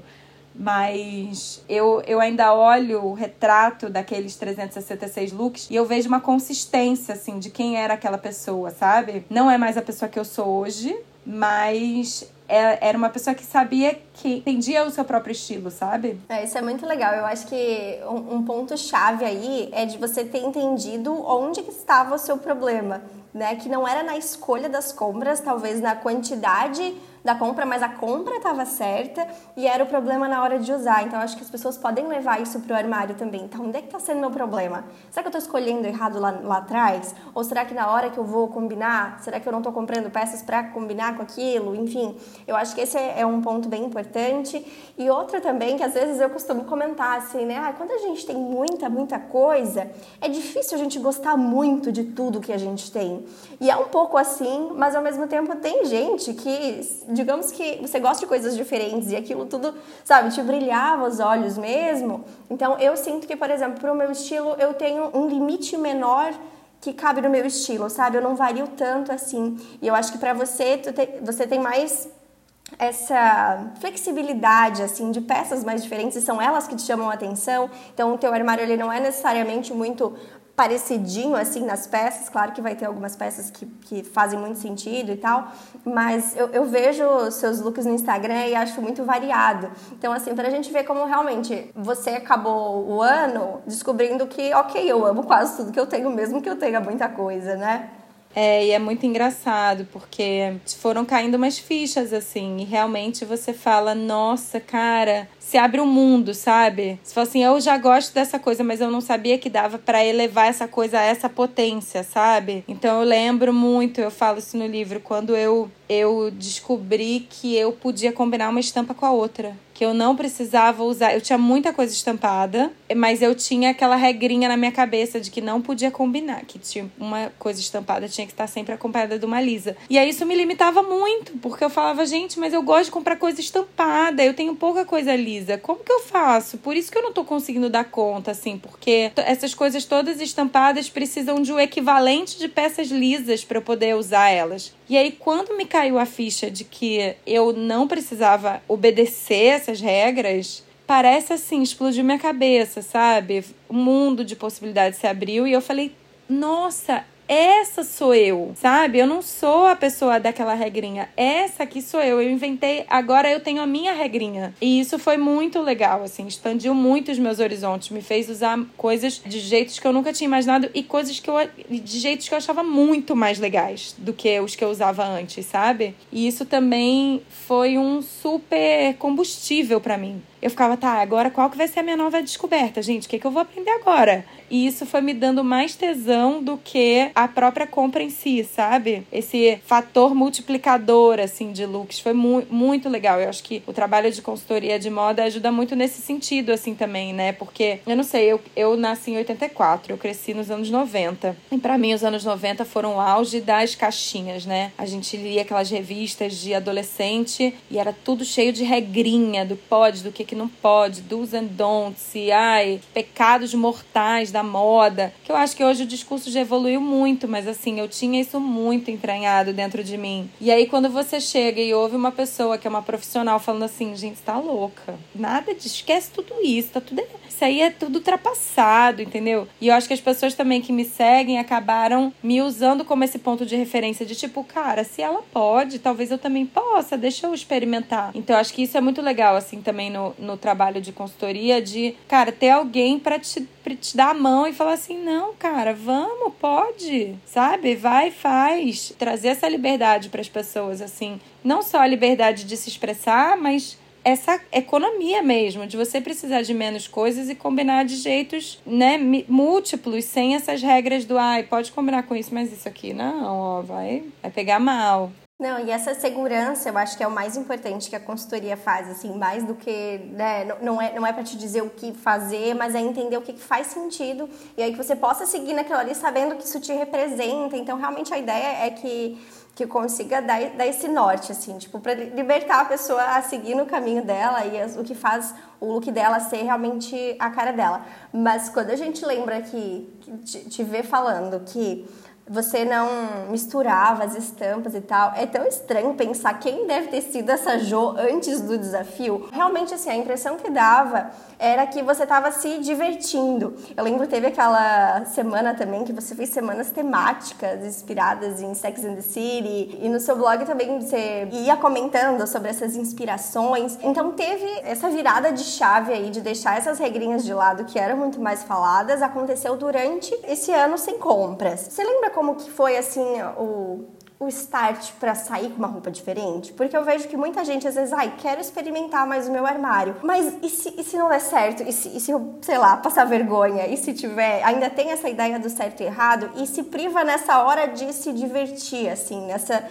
S2: mas eu, eu ainda olho o retrato daqueles 366 looks e eu vejo uma consistência, assim, de quem era aquela pessoa, sabe? Não é mais a pessoa que eu sou hoje, mas é, era uma pessoa que sabia que entendia o seu próprio estilo, sabe?
S1: É, isso é muito legal. Eu acho que um, um ponto-chave aí é de você ter entendido onde estava o seu problema, né? Que não era na escolha das compras, talvez na quantidade da compra, mas a compra estava certa e era o problema na hora de usar. Então acho que as pessoas podem levar isso pro armário também. Então, onde é que está sendo meu problema? Será que eu estou escolhendo errado lá, lá atrás? Ou será que na hora que eu vou combinar, será que eu não estou comprando peças para combinar com aquilo? Enfim, eu acho que esse é, é um ponto bem importante. E outra também que às vezes eu costumo comentar assim, né? Ah, quando a gente tem muita, muita coisa, é difícil a gente gostar muito de tudo que a gente tem. E é um pouco assim, mas ao mesmo tempo tem gente que digamos que você gosta de coisas diferentes e aquilo tudo, sabe, te brilhava os olhos mesmo. Então eu sinto que, por exemplo, para o meu estilo, eu tenho um limite menor que cabe no meu estilo, sabe? Eu não vario tanto assim. E eu acho que para você, te, você tem mais essa flexibilidade assim de peças mais diferentes e são elas que te chamam a atenção. Então o teu armário ele não é necessariamente muito parecidinho assim nas peças, claro que vai ter algumas peças que, que fazem muito sentido e tal, mas eu, eu vejo seus looks no Instagram e acho muito variado. Então, assim, pra gente ver como realmente você acabou o ano descobrindo que, ok, eu amo quase tudo que eu tenho, mesmo que eu tenha muita coisa, né?
S2: É, e é muito engraçado, porque foram caindo umas fichas, assim, e realmente você fala, nossa, cara, se abre um mundo, sabe? Se fala assim, eu já gosto dessa coisa, mas eu não sabia que dava para elevar essa coisa a essa potência, sabe? Então eu lembro muito, eu falo isso no livro, quando eu eu descobri que eu podia combinar uma estampa com a outra. Que eu não precisava usar. Eu tinha muita coisa estampada, mas eu tinha aquela regrinha na minha cabeça de que não podia combinar. Que tinha uma coisa estampada tinha que estar sempre acompanhada de uma lisa. E aí isso me limitava muito, porque eu falava, gente, mas eu gosto de comprar coisa estampada, eu tenho pouca coisa lisa. Como que eu faço? Por isso que eu não tô conseguindo dar conta, assim, porque essas coisas todas estampadas precisam de um equivalente de peças lisas para eu poder usar elas. E aí, quando me caiu a ficha de que eu não precisava obedecer essas regras, parece assim, explodiu minha cabeça, sabe? Um mundo de possibilidades se abriu e eu falei: nossa, essa sou eu, sabe? Eu não sou a pessoa daquela regrinha. Essa aqui sou eu. Eu inventei, agora eu tenho a minha regrinha. E isso foi muito legal, assim, expandiu muito os meus horizontes, me fez usar coisas de jeitos que eu nunca tinha imaginado e coisas que eu de jeitos que eu achava muito mais legais do que os que eu usava antes, sabe? E isso também foi um super combustível para mim eu ficava, tá, agora qual que vai ser a minha nova descoberta, gente? O que, que eu vou aprender agora? E isso foi me dando mais tesão do que a própria compra em si, sabe? Esse fator multiplicador, assim, de looks foi mu muito legal. Eu acho que o trabalho de consultoria de moda ajuda muito nesse sentido, assim, também, né? Porque, eu não sei, eu, eu nasci em 84, eu cresci nos anos 90. E para mim, os anos 90 foram o auge das caixinhas, né? A gente lia aquelas revistas de adolescente e era tudo cheio de regrinha do pode, do que, que que não pode, do's and don'ts, e ai, pecados mortais da moda. Que eu acho que hoje o discurso já evoluiu muito, mas assim, eu tinha isso muito entranhado dentro de mim. E aí, quando você chega e ouve uma pessoa que é uma profissional falando assim, gente, tá louca. Nada de esquece tudo isso, tá tudo. Isso aí é tudo ultrapassado, entendeu? E eu acho que as pessoas também que me seguem acabaram me usando como esse ponto de referência de tipo, cara, se ela pode, talvez eu também possa, deixa eu experimentar. Então, eu acho que isso é muito legal, assim, também no, no trabalho de consultoria de, cara, ter alguém para te, pra te dar a mão e falar assim: não, cara, vamos, pode, sabe? Vai, faz. Trazer essa liberdade para as pessoas, assim. Não só a liberdade de se expressar, mas essa economia mesmo, de você precisar de menos coisas e combinar de jeitos, né, múltiplos, sem essas regras do ai, pode combinar com isso, mas isso aqui não, ó, vai, vai pegar mal.
S1: Não, e essa segurança eu acho que é o mais importante que a consultoria faz, assim, mais do que, né, não é, não é para te dizer o que fazer, mas é entender o que faz sentido e aí que você possa seguir naquilo ali sabendo que isso te representa. Então, realmente a ideia é que que consiga dar, dar esse norte, assim, tipo, para libertar a pessoa a seguir no caminho dela e o que faz o look dela ser realmente a cara dela. Mas quando a gente lembra que, que te, te vê falando que você não misturava as estampas e tal. É tão estranho pensar quem deve ter sido essa Jo antes do desafio. Realmente, assim, a impressão que dava era que você estava se divertindo. Eu lembro teve aquela semana também que você fez semanas temáticas inspiradas em Sex and the City e no seu blog também você ia comentando sobre essas inspirações. Então teve essa virada de chave aí de deixar essas regrinhas de lado que eram muito mais faladas, aconteceu durante esse ano sem compras. Você lembra como que foi assim o o start para sair com uma roupa diferente? Porque eu vejo que muita gente às vezes, ai, quero experimentar mais o meu armário. Mas e se, e se não der certo? E se, e se eu, sei lá, passar vergonha? E se tiver, ainda tem essa ideia do certo e errado? E se priva nessa hora de se divertir, assim, nessa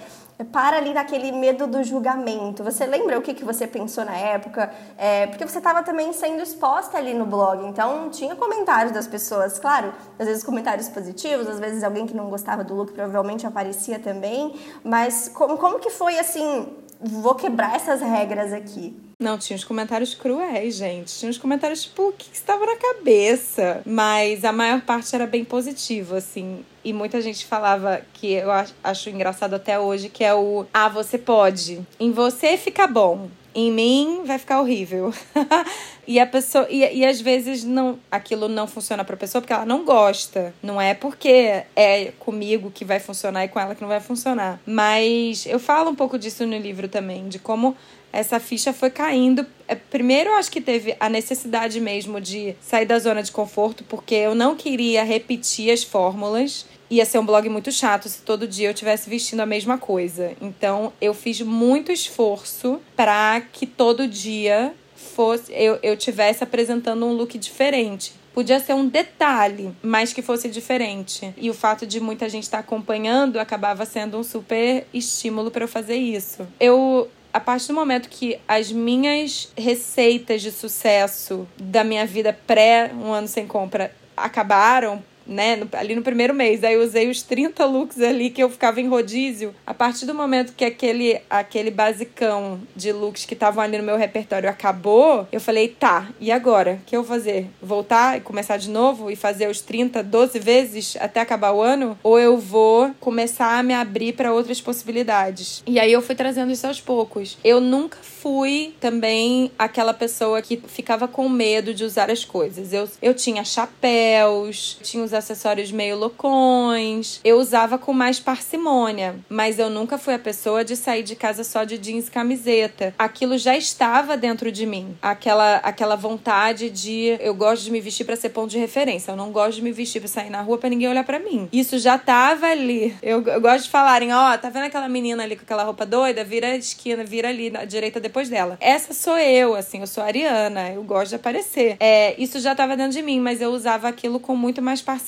S1: para ali naquele medo do julgamento. Você lembra o que, que você pensou na época? É, porque você estava também sendo exposta ali no blog, então tinha comentários das pessoas, claro, às vezes comentários positivos, às vezes alguém que não gostava do look provavelmente aparecia também, mas como, como que foi assim, vou quebrar essas regras aqui?
S2: Não, tinha os comentários cruéis, gente. Tinha os comentários, tipo, o que estava na cabeça? Mas a maior parte era bem positivo, assim. E muita gente falava que eu acho engraçado até hoje, que é o Ah, você pode. Em você fica bom. Em mim vai ficar horrível. e a pessoa. E, e às vezes não aquilo não funciona pra pessoa porque ela não gosta. Não é porque é comigo que vai funcionar e com ela que não vai funcionar. Mas eu falo um pouco disso no livro também, de como essa ficha foi caindo. É, primeiro, eu acho que teve a necessidade mesmo de sair da zona de conforto, porque eu não queria repetir as fórmulas. Ia ser um blog muito chato se todo dia eu estivesse vestindo a mesma coisa. Então, eu fiz muito esforço para que todo dia fosse eu, eu tivesse apresentando um look diferente podia ser um detalhe, mas que fosse diferente. E o fato de muita gente estar tá acompanhando acabava sendo um super estímulo para eu fazer isso. Eu a partir do momento que as minhas receitas de sucesso da minha vida pré um ano sem compra acabaram né, no, ali no primeiro mês. Aí eu usei os 30 looks ali que eu ficava em rodízio. A partir do momento que aquele, aquele basicão de looks que estavam ali no meu repertório acabou, eu falei, tá, e agora? O que eu vou fazer? Voltar e começar de novo e fazer os 30, 12 vezes até acabar o ano? Ou eu vou começar a me abrir para outras possibilidades? E aí eu fui trazendo isso aos poucos. Eu nunca fui também aquela pessoa que ficava com medo de usar as coisas. Eu, eu tinha chapéus, tinha os acessórios meio loucões. Eu usava com mais parcimônia, mas eu nunca fui a pessoa de sair de casa só de jeans e camiseta. Aquilo já estava dentro de mim. Aquela, aquela vontade de eu gosto de me vestir para ser ponto de referência. Eu não gosto de me vestir para sair na rua para ninguém olhar para mim. Isso já tava ali. Eu, eu gosto de falarem, ó, oh, tá vendo aquela menina ali com aquela roupa doida? Vira a esquina, vira ali na direita depois dela. Essa sou eu, assim, eu sou Ariana, eu gosto de aparecer. É, isso já tava dentro de mim, mas eu usava aquilo com muito mais parcimônia.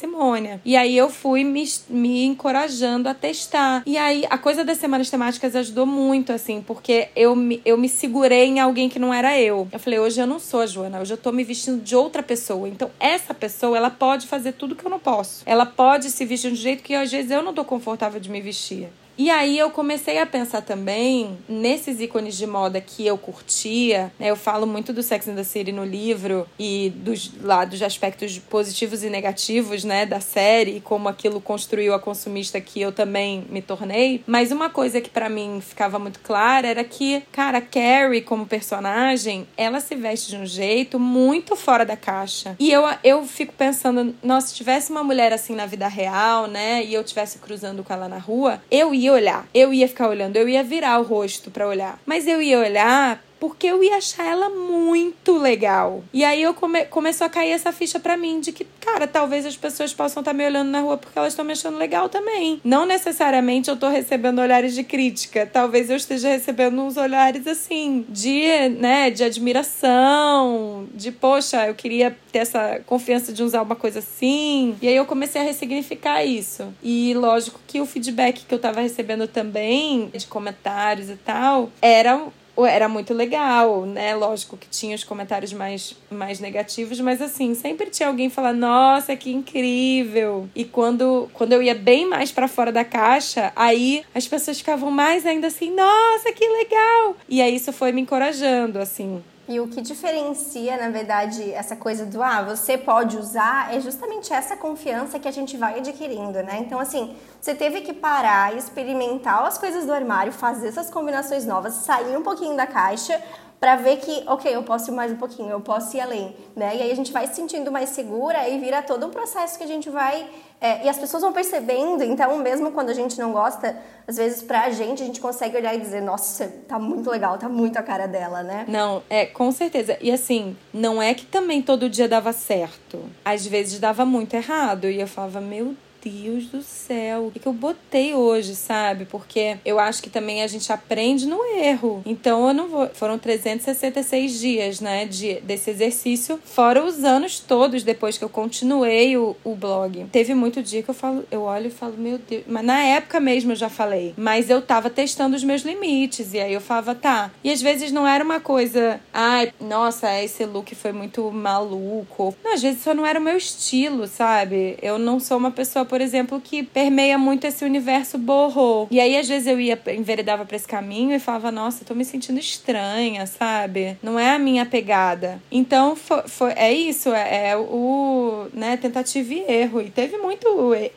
S2: E aí eu fui me, me encorajando a testar. E aí a coisa das semanas temáticas ajudou muito, assim, porque eu me, eu me segurei em alguém que não era eu. Eu falei, hoje eu não sou a Joana, hoje eu tô me vestindo de outra pessoa. Então essa pessoa, ela pode fazer tudo que eu não posso. Ela pode se vestir de um jeito que às vezes eu não tô confortável de me vestir. E aí eu comecei a pensar também nesses ícones de moda que eu curtia. Né? Eu falo muito do Sex and the City no livro e dos lados aspectos positivos e negativos, né, da série e como aquilo construiu a consumista que eu também me tornei. Mas uma coisa que para mim ficava muito clara era que, cara, Carrie como personagem, ela se veste de um jeito muito fora da caixa. E eu eu fico pensando, nossa, se tivesse uma mulher assim na vida real, né, e eu tivesse cruzando com ela na rua, eu ia ia olhar, eu ia ficar olhando, eu ia virar o rosto para olhar. Mas eu ia olhar porque eu ia achar ela muito legal. E aí eu come começou a cair essa ficha para mim de que, cara, talvez as pessoas possam estar tá me olhando na rua porque elas estão me achando legal também. Não necessariamente eu tô recebendo olhares de crítica, talvez eu esteja recebendo uns olhares assim de, né, de admiração, de poxa, eu queria ter essa confiança de usar uma coisa assim. E aí eu comecei a ressignificar isso. E lógico que o feedback que eu tava recebendo também de comentários e tal, era era muito legal, né? Lógico que tinha os comentários mais, mais negativos, mas assim, sempre tinha alguém falando, nossa, que incrível. E quando, quando eu ia bem mais para fora da caixa, aí as pessoas ficavam mais ainda assim, nossa, que legal. E aí isso foi me encorajando, assim.
S1: E o que diferencia, na verdade, essa coisa do ah, você pode usar é justamente essa confiança que a gente vai adquirindo, né? Então, assim, você teve que parar, experimentar as coisas do armário, fazer essas combinações novas, sair um pouquinho da caixa para ver que, ok, eu posso ir mais um pouquinho, eu posso ir além, né? E aí a gente vai se sentindo mais segura e vira todo um processo que a gente vai é, e as pessoas vão percebendo, então mesmo quando a gente não gosta, às vezes pra gente a gente consegue olhar e dizer, nossa, tá muito legal, tá muito a cara dela, né?
S2: Não, é, com certeza. E assim, não é que também todo dia dava certo. Às vezes dava muito errado. E eu falava, meu Deus do céu, o que, que eu botei hoje, sabe? Porque eu acho que também a gente aprende no erro. Então eu não vou. Foram 366 dias, né, de, desse exercício, fora os anos todos depois que eu continuei o, o blog. Teve muito dia que eu falo, eu olho e falo, meu Deus. Mas na época mesmo eu já falei. Mas eu tava testando os meus limites. E aí eu falava, tá. E às vezes não era uma coisa, ai, nossa, esse look foi muito maluco. Não, às vezes só não era o meu estilo, sabe? Eu não sou uma pessoa, por por exemplo, que permeia muito esse universo borro. E aí, às vezes, eu ia, enveredava pra esse caminho e falava, nossa, tô me sentindo estranha, sabe? Não é a minha pegada. Então, foi, foi é isso, é, é o, né, tentativa e erro. E teve muito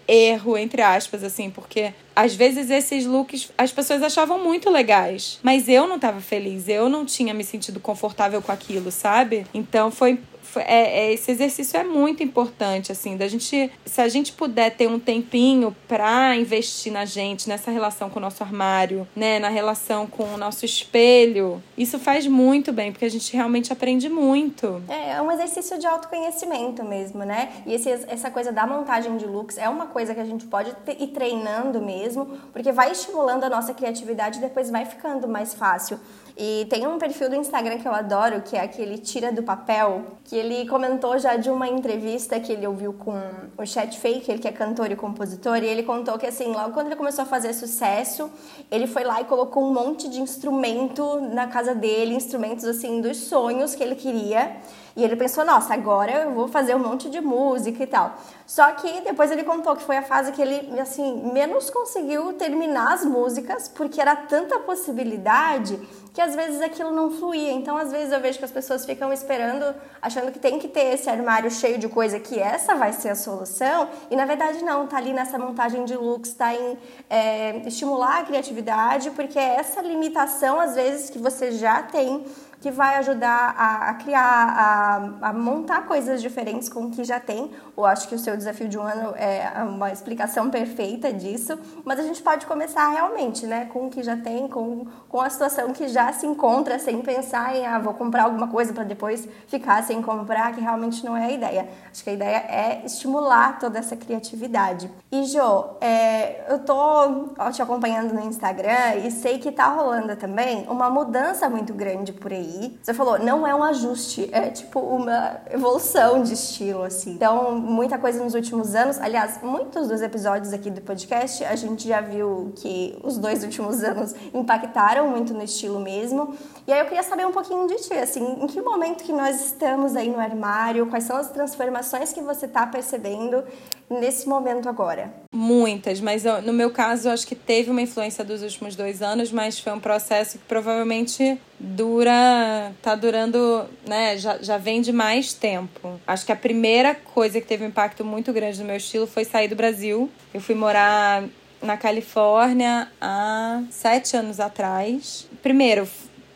S2: erro, entre aspas, assim, porque às vezes esses looks as pessoas achavam muito legais, mas eu não estava feliz, eu não tinha me sentido confortável com aquilo, sabe? Então foi é, é, esse exercício é muito importante, assim, da gente, se a gente puder ter um tempinho para investir na gente, nessa relação com o nosso armário, né, na relação com o nosso espelho, isso faz muito bem, porque a gente realmente aprende muito.
S1: É, é um exercício de autoconhecimento mesmo, né? E esse, essa coisa da montagem de looks é uma coisa que a gente pode ir treinando mesmo, porque vai estimulando a nossa criatividade e depois vai ficando mais fácil. E tem um perfil do Instagram que eu adoro, que é aquele Tira do Papel, que ele comentou já de uma entrevista que ele ouviu com o Chet Fake, ele que é cantor e compositor, e ele contou que assim, logo quando ele começou a fazer sucesso, ele foi lá e colocou um monte de instrumento na casa dele, instrumentos assim dos sonhos que ele queria. E ele pensou, nossa, agora eu vou fazer um monte de música e tal. Só que depois ele contou que foi a fase que ele, assim, menos conseguiu terminar as músicas, porque era tanta possibilidade que às vezes aquilo não fluía. Então, às vezes eu vejo que as pessoas ficam esperando, achando que tem que ter esse armário cheio de coisa, que essa vai ser a solução, e na verdade não, tá ali nessa montagem de looks, tá em é, estimular a criatividade, porque é essa limitação, às vezes, que você já tem que vai ajudar a, a criar, a, a, montar coisas diferentes com o que já tem. Eu acho que o seu desafio de um ano é uma explicação perfeita disso, mas a gente pode começar realmente, né, com o que já tem, com, com a situação que já se encontra, sem pensar em, ah, vou comprar alguma coisa para depois ficar sem comprar, que realmente não é a ideia. Acho que a ideia é estimular toda essa criatividade. E, Jo, é, eu tô te acompanhando no Instagram e sei que tá rolando também uma mudança muito grande por aí você falou, não é um ajuste, é tipo uma evolução de estilo, assim. Então, muita coisa nos últimos anos. Aliás, muitos dos episódios aqui do podcast a gente já viu que os dois últimos anos impactaram muito no estilo mesmo. E aí eu queria saber um pouquinho de ti, assim, em que momento que nós estamos aí no armário, quais são as transformações que você está percebendo nesse momento agora?
S2: Muitas, mas eu, no meu caso eu acho que teve uma influência dos últimos dois anos, mas foi um processo que provavelmente dura, tá durando, né, já, já vem de mais tempo. Acho que a primeira coisa que teve um impacto muito grande no meu estilo foi sair do Brasil. Eu fui morar na Califórnia há sete anos atrás. Primeiro,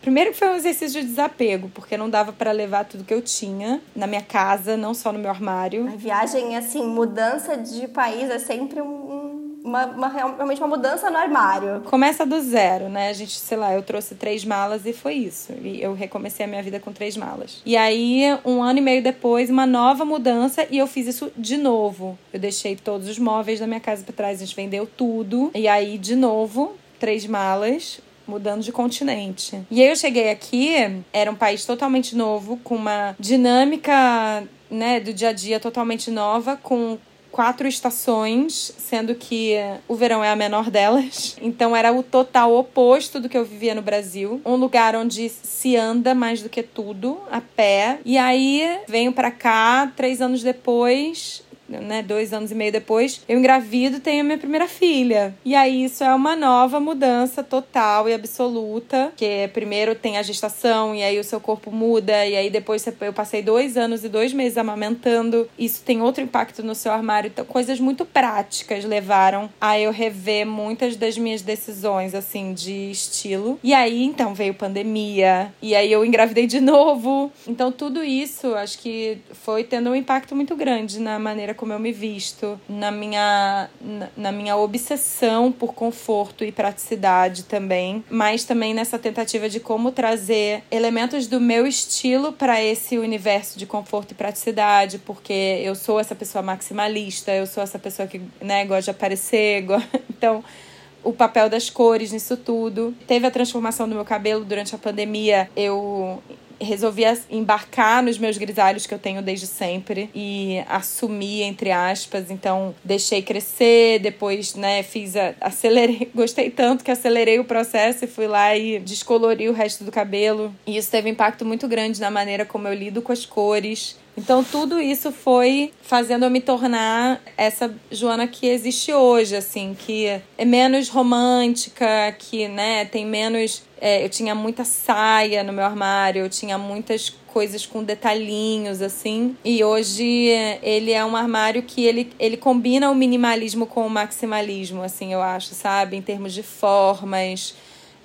S2: Primeiro que foi um exercício de desapego, porque não dava para levar tudo que eu tinha na minha casa, não só no meu armário.
S1: A viagem, assim, mudança de país é sempre um, uma, uma, realmente uma mudança no armário.
S2: Começa do zero, né? A gente, sei lá, eu trouxe três malas e foi isso. E eu recomecei a minha vida com três malas. E aí, um ano e meio depois, uma nova mudança e eu fiz isso de novo. Eu deixei todos os móveis da minha casa para trás, a gente vendeu tudo. E aí, de novo, três malas, mudando de continente. E aí eu cheguei aqui, era um país totalmente novo, com uma dinâmica, né, do dia a dia totalmente nova, com quatro estações, sendo que o verão é a menor delas. Então era o total oposto do que eu vivia no Brasil. Um lugar onde se anda mais do que tudo, a pé. E aí venho para cá, três anos depois, né, dois anos e meio depois, eu engravido e tenho a minha primeira filha. E aí isso é uma nova mudança total e absoluta, que primeiro tem a gestação e aí o seu corpo muda e aí depois eu passei dois anos e dois meses amamentando. Isso tem outro impacto no seu armário. Então, coisas muito práticas levaram a eu rever muitas das minhas decisões, assim, de estilo. E aí, então, veio pandemia. E aí eu engravidei de novo. Então, tudo isso, acho que foi tendo um impacto muito grande na maneira como eu me visto, na minha, na, na minha obsessão por conforto e praticidade também, mas também nessa tentativa de como trazer elementos do meu estilo para esse universo de conforto e praticidade, porque eu sou essa pessoa maximalista, eu sou essa pessoa que né, gosta de aparecer, então o papel das cores nisso tudo. Teve a transformação do meu cabelo durante a pandemia. Eu resolvi embarcar nos meus grisalhos que eu tenho desde sempre e assumir, entre aspas. Então, deixei crescer, depois, né, fiz a, acelerei, gostei tanto que acelerei o processo e fui lá e descolori o resto do cabelo. E isso teve um impacto muito grande na maneira como eu lido com as cores. Então, tudo isso foi fazendo eu me tornar essa Joana que existe hoje, assim, que é menos romântica, que, né, tem menos é, eu tinha muita saia no meu armário, eu tinha muitas coisas com detalhinhos, assim. E hoje ele é um armário que ele, ele combina o minimalismo com o maximalismo, assim, eu acho, sabe? Em termos de formas,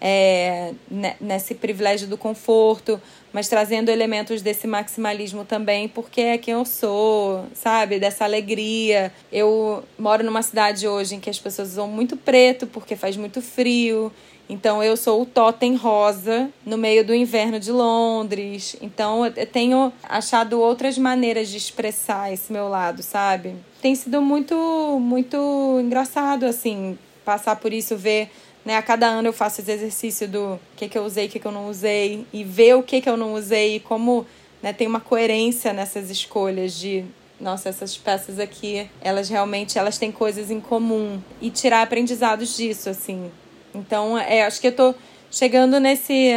S2: é, nesse privilégio do conforto, mas trazendo elementos desse maximalismo também, porque é quem eu sou, sabe? Dessa alegria. Eu moro numa cidade hoje em que as pessoas usam muito preto porque faz muito frio. Então eu sou o totem rosa no meio do inverno de Londres. Então eu tenho achado outras maneiras de expressar esse meu lado, sabe? Tem sido muito muito engraçado assim passar por isso, ver né, a cada ano eu faço esse exercício do que que eu usei, o que que eu não usei e ver o que que eu não usei e como né, tem uma coerência nessas escolhas de nossa, essas peças aqui, elas realmente elas têm coisas em comum e tirar aprendizados disso, assim. Então, é, acho que eu tô chegando nesse,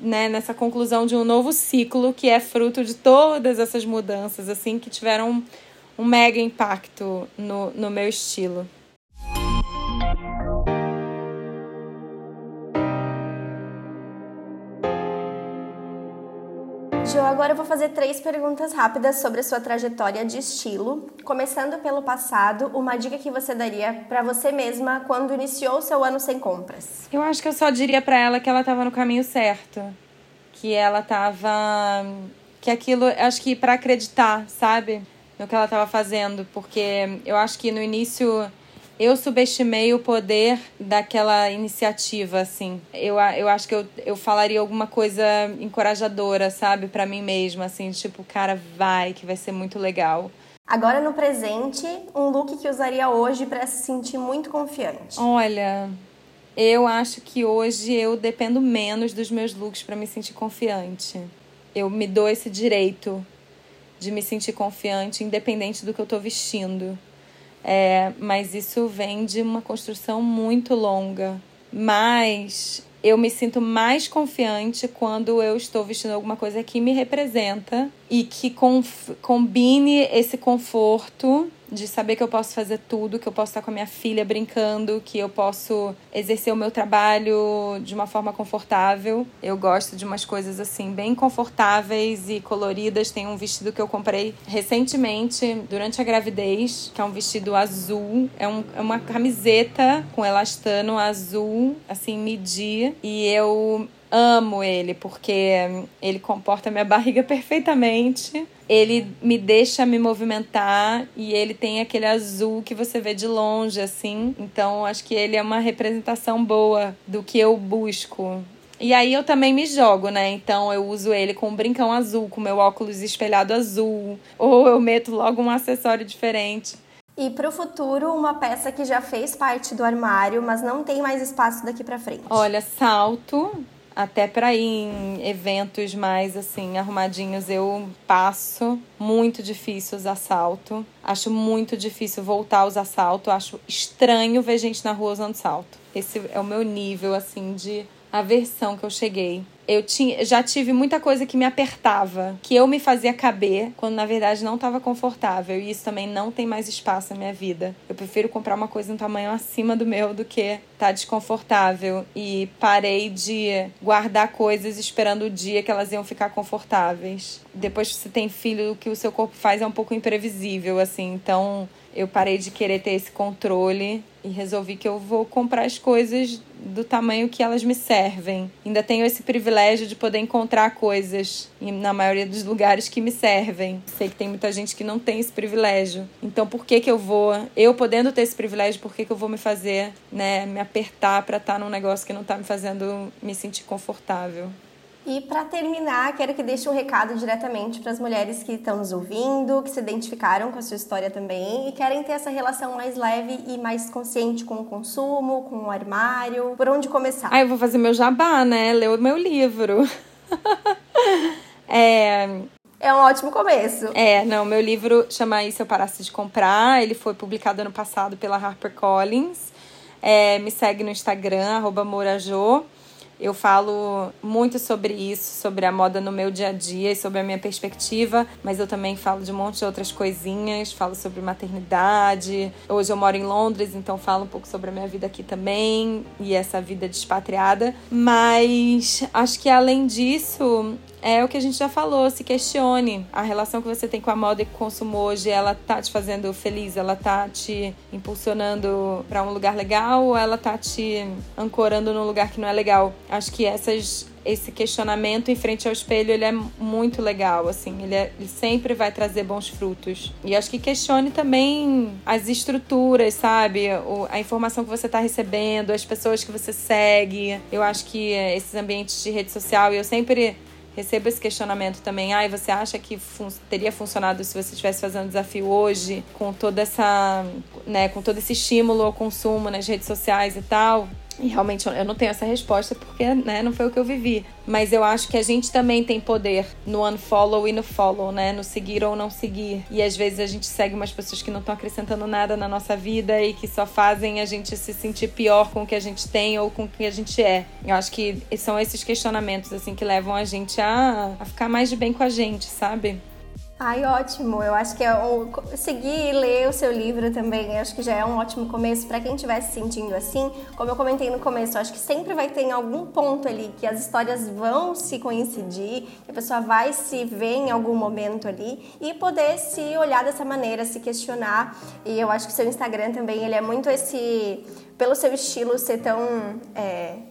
S2: né, nessa conclusão de um novo ciclo que é fruto de todas essas mudanças, assim, que tiveram um, mega impacto no, no meu estilo.
S1: Agora eu vou fazer três perguntas rápidas sobre a sua trajetória de estilo. Começando pelo passado, uma dica que você daria para você mesma quando iniciou o seu ano sem compras?
S2: Eu acho que eu só diria para ela que ela estava no caminho certo. que ela tava. Que aquilo, acho que para acreditar, sabe? No que ela tava fazendo. Porque eu acho que no início eu subestimei o poder daquela iniciativa, assim. Eu, eu acho que eu, eu falaria alguma coisa encorajadora, sabe, para mim mesma, assim, tipo, cara, vai, que vai ser muito legal.
S1: Agora no presente, um look que usaria hoje para se sentir muito confiante.
S2: Olha, eu acho que hoje eu dependo menos dos meus looks para me sentir confiante. Eu me dou esse direito de me sentir confiante, independente do que eu tô vestindo. É, mas isso vem de uma construção muito longa. Mas eu me sinto mais confiante quando eu estou vestindo alguma coisa que me representa e que combine esse conforto de saber que eu posso fazer tudo, que eu posso estar com a minha filha brincando, que eu posso exercer o meu trabalho de uma forma confortável. Eu gosto de umas coisas assim bem confortáveis e coloridas. Tem um vestido que eu comprei recentemente durante a gravidez, que é um vestido azul, é, um, é uma camiseta com elastano azul, assim midi, e eu amo ele porque ele comporta minha barriga perfeitamente. Ele me deixa me movimentar e ele tem aquele azul que você vê de longe assim. Então acho que ele é uma representação boa do que eu busco. E aí eu também me jogo, né? Então eu uso ele com um brincão azul, com meu óculos espelhado azul, ou eu meto logo um acessório diferente.
S1: E para o futuro, uma peça que já fez parte do armário, mas não tem mais espaço daqui para frente.
S2: Olha, salto até para ir em eventos mais assim arrumadinhos eu passo. Muito difícil usar salto acho muito difícil voltar a usar salto acho estranho ver gente na rua usando salto. Esse é o meu nível assim de aversão que eu cheguei eu tinha, já tive muita coisa que me apertava, que eu me fazia caber, quando na verdade não estava confortável. E isso também não tem mais espaço na minha vida. Eu prefiro comprar uma coisa um tamanho acima do meu do que tá desconfortável. E parei de guardar coisas esperando o dia que elas iam ficar confortáveis. Depois que você tem filho, o que o seu corpo faz é um pouco imprevisível, assim. Então eu parei de querer ter esse controle e resolvi que eu vou comprar as coisas do tamanho que elas me servem. Ainda tenho esse privilégio de poder encontrar coisas na maioria dos lugares que me servem. Sei que tem muita gente que não tem esse privilégio. Então, por que que eu vou, eu podendo ter esse privilégio, por que que eu vou me fazer, né, me apertar para estar tá num negócio que não tá me fazendo me sentir confortável?
S1: E para terminar, quero que deixe um recado diretamente para as mulheres que estão nos ouvindo, que se identificaram com a sua história também e querem ter essa relação mais leve e mais consciente com o consumo, com o armário. Por onde começar?
S2: Ah, eu vou fazer meu jabá, né? Ler o meu livro.
S1: é, é um ótimo começo.
S2: É, não, meu livro chama Isso Eu Parasse de Comprar. Ele foi publicado ano passado pela HarperCollins. É, me segue no Instagram, arroba Morajô. Eu falo muito sobre isso, sobre a moda no meu dia a dia e sobre a minha perspectiva, mas eu também falo de um monte de outras coisinhas, falo sobre maternidade. Hoje eu moro em Londres, então falo um pouco sobre a minha vida aqui também e essa vida despatriada. Mas acho que além disso, é o que a gente já falou, se questione. A relação que você tem com a moda e com o consumo hoje, ela tá te fazendo feliz, ela tá te impulsionando para um lugar legal ou ela tá te ancorando num lugar que não é legal? Acho que essas esse questionamento em frente ao espelho ele é muito legal, assim, ele, é, ele, sempre vai trazer bons frutos. E acho que questione também as estruturas, sabe? O, a informação que você está recebendo, as pessoas que você segue. Eu acho que esses ambientes de rede social, eu sempre recebo esse questionamento também. Ai, ah, você acha que fun teria funcionado se você estivesse fazendo desafio hoje, com toda essa, né, com todo esse estímulo ao consumo nas redes sociais e tal? E realmente eu não tenho essa resposta porque né, não foi o que eu vivi. Mas eu acho que a gente também tem poder no unfollow e no follow, né? No seguir ou não seguir. E às vezes a gente segue umas pessoas que não estão acrescentando nada na nossa vida e que só fazem a gente se sentir pior com o que a gente tem ou com o que a gente é. Eu acho que são esses questionamentos assim que levam a gente a, a ficar mais de bem com a gente, sabe?
S1: Ai, ótimo. Eu acho que é um, seguir e ler o seu livro também, acho que já é um ótimo começo para quem estiver se sentindo assim. Como eu comentei no começo, acho que sempre vai ter algum ponto ali que as histórias vão se coincidir, que a pessoa vai se ver em algum momento ali e poder se olhar dessa maneira, se questionar. E eu acho que seu Instagram também, ele é muito esse, pelo seu estilo ser tão é,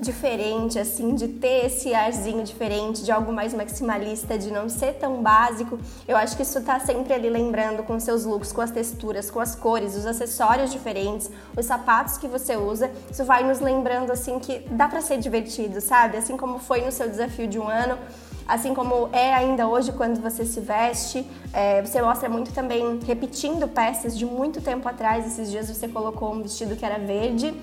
S1: diferente, assim, de ter esse arzinho diferente, de algo mais maximalista, de não ser tão básico. Eu acho que isso tá sempre ali lembrando com seus looks, com as texturas, com as cores, os acessórios diferentes, os sapatos que você usa. Isso vai nos lembrando, assim, que dá para ser divertido, sabe? Assim como foi no seu desafio de um ano assim como é ainda hoje quando você se veste. É, você mostra muito também repetindo peças de muito tempo atrás. Esses dias você colocou um vestido que era verde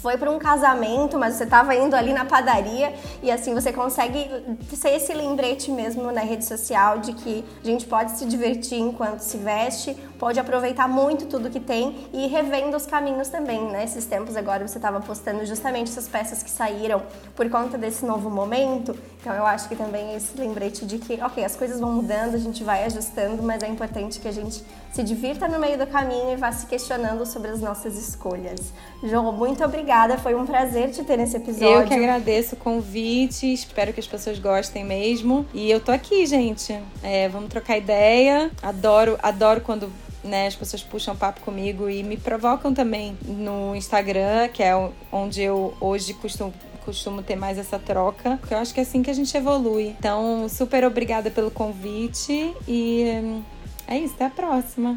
S1: foi para um casamento, mas você estava indo ali na padaria e assim você consegue ser esse lembrete mesmo na rede social de que a gente pode se divertir enquanto se veste, pode aproveitar muito tudo que tem e ir revendo os caminhos também, né? Esses tempos agora você estava postando justamente essas peças que saíram por conta desse novo momento, então eu acho que também é esse lembrete de que, ok, as coisas vão mudando, a gente vai ajustando, mas é importante que a gente se divirta no meio do caminho e vá se questionando sobre as nossas escolhas. João, muito obrigada, foi um prazer te ter nesse episódio.
S2: Eu que agradeço o convite, espero que as pessoas gostem mesmo. E eu tô aqui, gente. É, vamos trocar ideia. Adoro, adoro quando né, as pessoas puxam papo comigo e me provocam também no Instagram, que é onde eu hoje costumo costumo ter mais essa troca, porque eu acho que é assim que a gente evolui. Então, super obrigada pelo convite e hum, é isso, até a próxima.